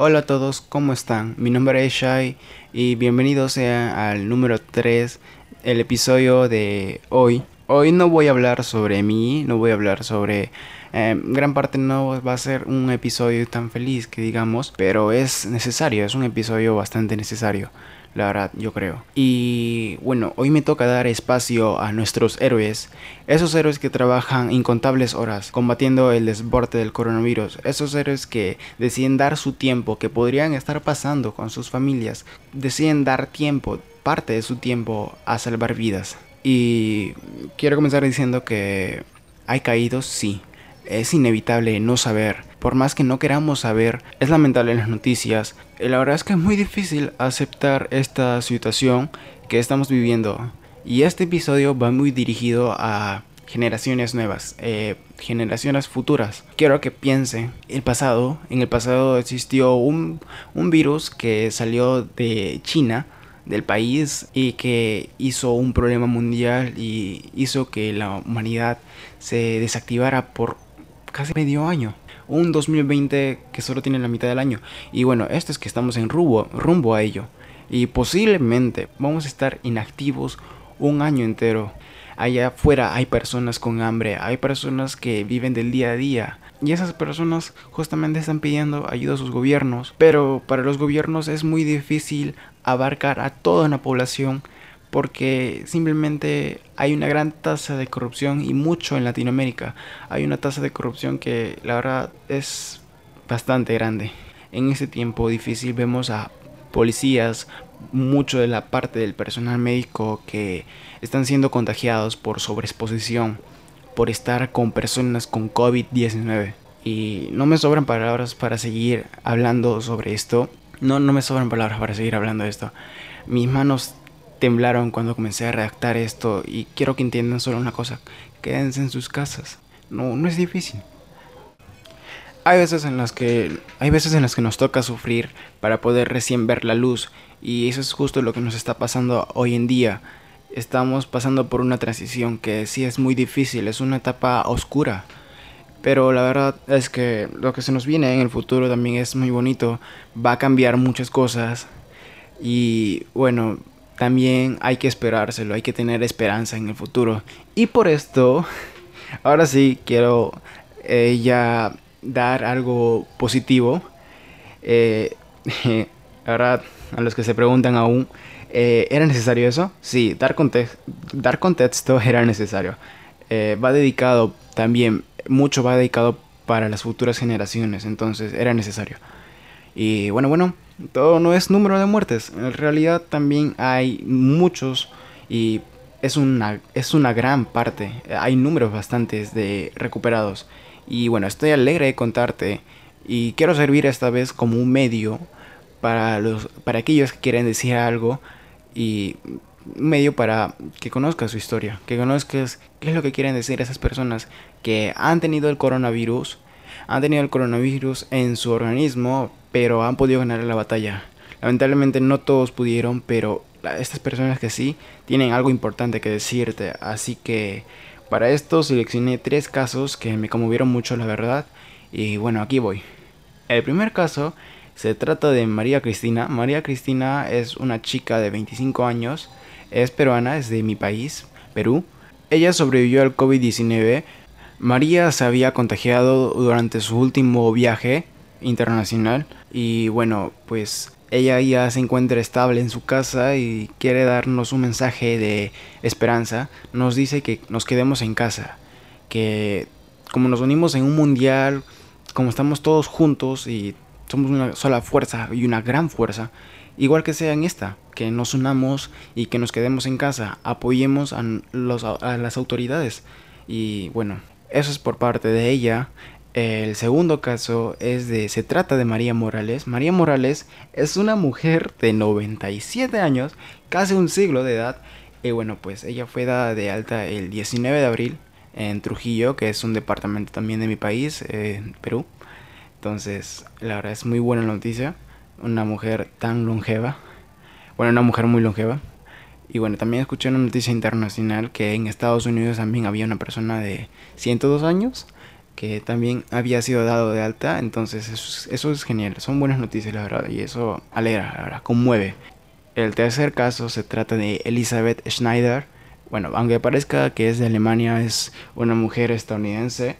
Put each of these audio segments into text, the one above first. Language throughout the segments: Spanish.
Hola a todos, ¿cómo están? Mi nombre es Shai y bienvenidos sea al número 3, el episodio de hoy. Hoy no voy a hablar sobre mí, no voy a hablar sobre... Eh, gran parte no va a ser un episodio tan feliz que digamos, pero es necesario, es un episodio bastante necesario la verdad, yo creo. Y bueno, hoy me toca dar espacio a nuestros héroes, esos héroes que trabajan incontables horas combatiendo el desborde del coronavirus, esos héroes que deciden dar su tiempo, que podrían estar pasando con sus familias, deciden dar tiempo, parte de su tiempo a salvar vidas. Y quiero comenzar diciendo que hay caídos, sí. Es inevitable no saber por más que no queramos saber, es lamentable en las noticias. La verdad es que es muy difícil aceptar esta situación que estamos viviendo. Y este episodio va muy dirigido a generaciones nuevas, eh, generaciones futuras. Quiero que piensen, el pasado, en el pasado existió un, un virus que salió de China, del país, y que hizo un problema mundial y hizo que la humanidad se desactivara por casi medio año un 2020 que solo tiene la mitad del año. Y bueno, esto es que estamos en rumbo, rumbo a ello. Y posiblemente vamos a estar inactivos un año entero. Allá afuera hay personas con hambre, hay personas que viven del día a día. Y esas personas justamente están pidiendo ayuda a sus gobiernos. Pero para los gobiernos es muy difícil abarcar a toda una población porque simplemente hay una gran tasa de corrupción y mucho en Latinoamérica. Hay una tasa de corrupción que la verdad es bastante grande. En ese tiempo difícil vemos a policías, mucho de la parte del personal médico que están siendo contagiados por sobreexposición, por estar con personas con COVID-19. Y no me sobran palabras para seguir hablando sobre esto. No, no me sobran palabras para seguir hablando de esto. Mis manos temblaron cuando comencé a redactar esto y quiero que entiendan solo una cosa, quédense en sus casas. No, no es difícil. Hay veces en las que hay veces en las que nos toca sufrir para poder recién ver la luz y eso es justo lo que nos está pasando hoy en día. Estamos pasando por una transición que sí es muy difícil, es una etapa oscura. Pero la verdad es que lo que se nos viene en el futuro también es muy bonito, va a cambiar muchas cosas y bueno, también hay que esperárselo, hay que tener esperanza en el futuro. Y por esto, ahora sí quiero eh, ya dar algo positivo. Eh, ahora, a los que se preguntan aún, eh, ¿era necesario eso? Sí, dar, dar contexto era necesario. va dedicado también, mucho va dedicado para las futuras generaciones, entonces era necesario. Y bueno, bueno, todo no es número de muertes. En realidad también hay muchos y es una, es una gran parte. Hay números bastantes de recuperados. Y bueno, estoy alegre de contarte y quiero servir esta vez como un medio para, los, para aquellos que quieren decir algo y un medio para que conozcas su historia, que conozcas qué es lo que quieren decir esas personas que han tenido el coronavirus, han tenido el coronavirus en su organismo, pero han podido ganar la batalla. Lamentablemente no todos pudieron, pero estas personas que sí tienen algo importante que decirte. Así que para esto seleccioné tres casos que me conmovieron mucho, la verdad. Y bueno, aquí voy. El primer caso se trata de María Cristina. María Cristina es una chica de 25 años, es peruana, es de mi país, Perú. Ella sobrevivió al COVID-19. María se había contagiado durante su último viaje internacional y bueno, pues ella ya se encuentra estable en su casa y quiere darnos un mensaje de esperanza. Nos dice que nos quedemos en casa, que como nos unimos en un mundial, como estamos todos juntos y somos una sola fuerza y una gran fuerza, igual que sea en esta, que nos unamos y que nos quedemos en casa, apoyemos a, a las autoridades. Y bueno, eso es por parte de ella. El segundo caso es de, se trata de María Morales. María Morales es una mujer de 97 años, casi un siglo de edad. Y bueno, pues ella fue dada de alta el 19 de abril en Trujillo, que es un departamento también de mi país, en Perú. Entonces, la verdad es muy buena noticia. Una mujer tan longeva. Bueno, una mujer muy longeva. Y bueno, también escuché una noticia internacional que en Estados Unidos también había una persona de 102 años que también había sido dado de alta. Entonces eso, eso es genial. Son buenas noticias, la verdad. Y eso alegra, la verdad, conmueve. El tercer caso se trata de Elizabeth Schneider. Bueno, aunque parezca que es de Alemania, es una mujer estadounidense.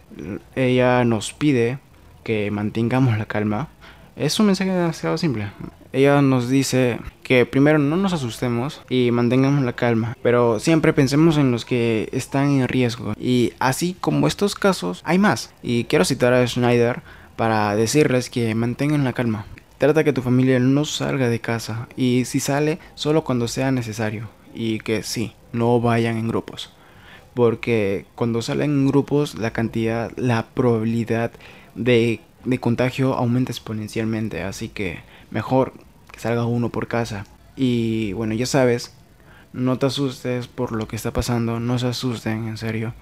Ella nos pide que mantengamos la calma. Es un mensaje demasiado simple. Ella nos dice que primero no nos asustemos y mantengamos la calma, pero siempre pensemos en los que están en riesgo. Y así como estos casos, hay más. Y quiero citar a Schneider para decirles que mantengan la calma. Trata que tu familia no salga de casa y si sale, solo cuando sea necesario. Y que sí, no vayan en grupos. Porque cuando salen en grupos, la cantidad, la probabilidad de, de contagio aumenta exponencialmente. Así que mejor salga uno por casa. Y bueno, ya sabes, no te asustes por lo que está pasando. No se asusten, en serio.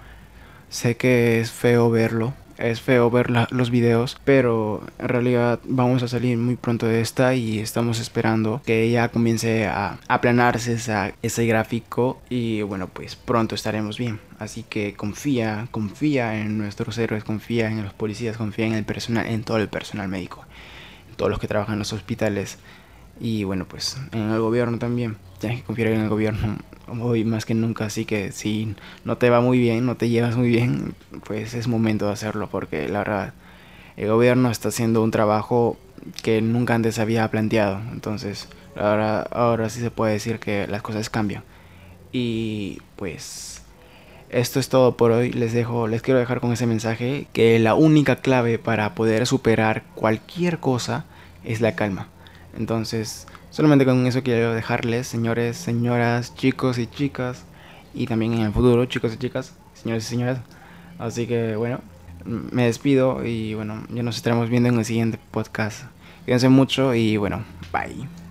Sé que es feo verlo, es feo ver los videos, pero en realidad vamos a salir muy pronto de esta y estamos esperando que ya comience a aplanarse ese gráfico y bueno, pues pronto estaremos bien. Así que confía, confía en nuestros héroes, confía en los policías, confía en el personal, en todo el personal médico, en todos los que trabajan en los hospitales y bueno, pues en el gobierno también. Tienes que confiar en el gobierno hoy más que nunca, así que si no te va muy bien, no te llevas muy bien, pues es momento de hacerlo porque la verdad el gobierno está haciendo un trabajo que nunca antes había planteado, entonces ahora, ahora sí se puede decir que las cosas cambian. Y pues esto es todo por hoy, les dejo, les quiero dejar con ese mensaje que la única clave para poder superar cualquier cosa es la calma. Entonces, Solamente con eso quiero dejarles, señores, señoras, chicos y chicas, y también en el futuro, chicos y chicas, señores y señoras. Así que bueno, me despido y bueno, ya nos estaremos viendo en el siguiente podcast. Cuídense mucho y bueno, bye.